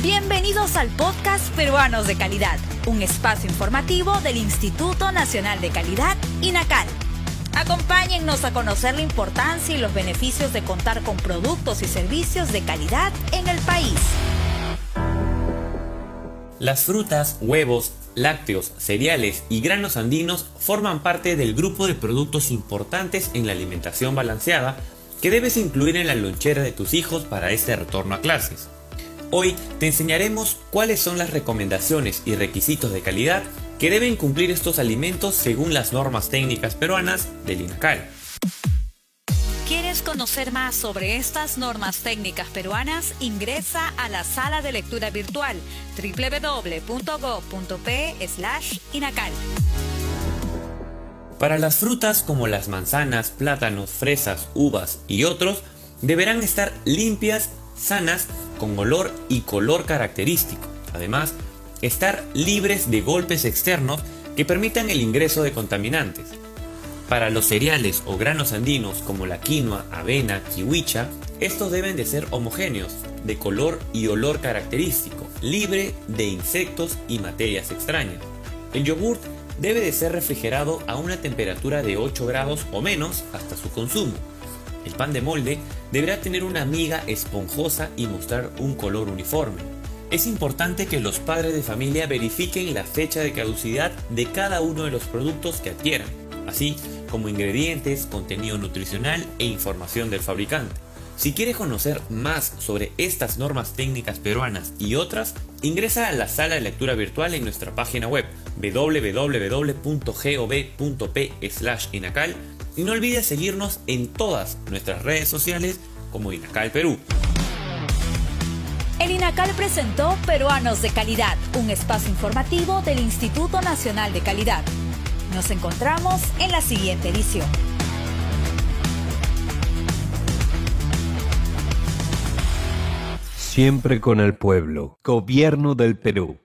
Bienvenidos al podcast Peruanos de Calidad, un espacio informativo del Instituto Nacional de Calidad, INACAL. Acompáñennos a conocer la importancia y los beneficios de contar con productos y servicios de calidad en el país. Las frutas, huevos, lácteos, cereales y granos andinos forman parte del grupo de productos importantes en la alimentación balanceada que debes incluir en la lonchera de tus hijos para este retorno a clases. Hoy te enseñaremos cuáles son las recomendaciones y requisitos de calidad que deben cumplir estos alimentos según las normas técnicas peruanas del INACAL. ¿Quieres conocer más sobre estas normas técnicas peruanas? Ingresa a la sala de lectura virtual www.go.p/inacal. Para las frutas como las manzanas, plátanos, fresas, uvas y otros, deberán estar limpias, sanas, con olor y color característico. Además, estar libres de golpes externos que permitan el ingreso de contaminantes. Para los cereales o granos andinos como la quinoa, avena, kiwicha, estos deben de ser homogéneos, de color y olor característico, libre de insectos y materias extrañas. El yogurt debe de ser refrigerado a una temperatura de 8 grados o menos hasta su consumo. El pan de molde deberá tener una miga esponjosa y mostrar un color uniforme. Es importante que los padres de familia verifiquen la fecha de caducidad de cada uno de los productos que adquieran, así como ingredientes, contenido nutricional e información del fabricante. Si quieres conocer más sobre estas normas técnicas peruanas y otras, ingresa a la sala de lectura virtual en nuestra página web www.gov.p/inacal y no olvides seguirnos en todas nuestras redes sociales como Inacal Perú. El INACAL presentó Peruanos de Calidad, un espacio informativo del Instituto Nacional de Calidad. Nos encontramos en la siguiente edición. Siempre con el pueblo. Gobierno del Perú.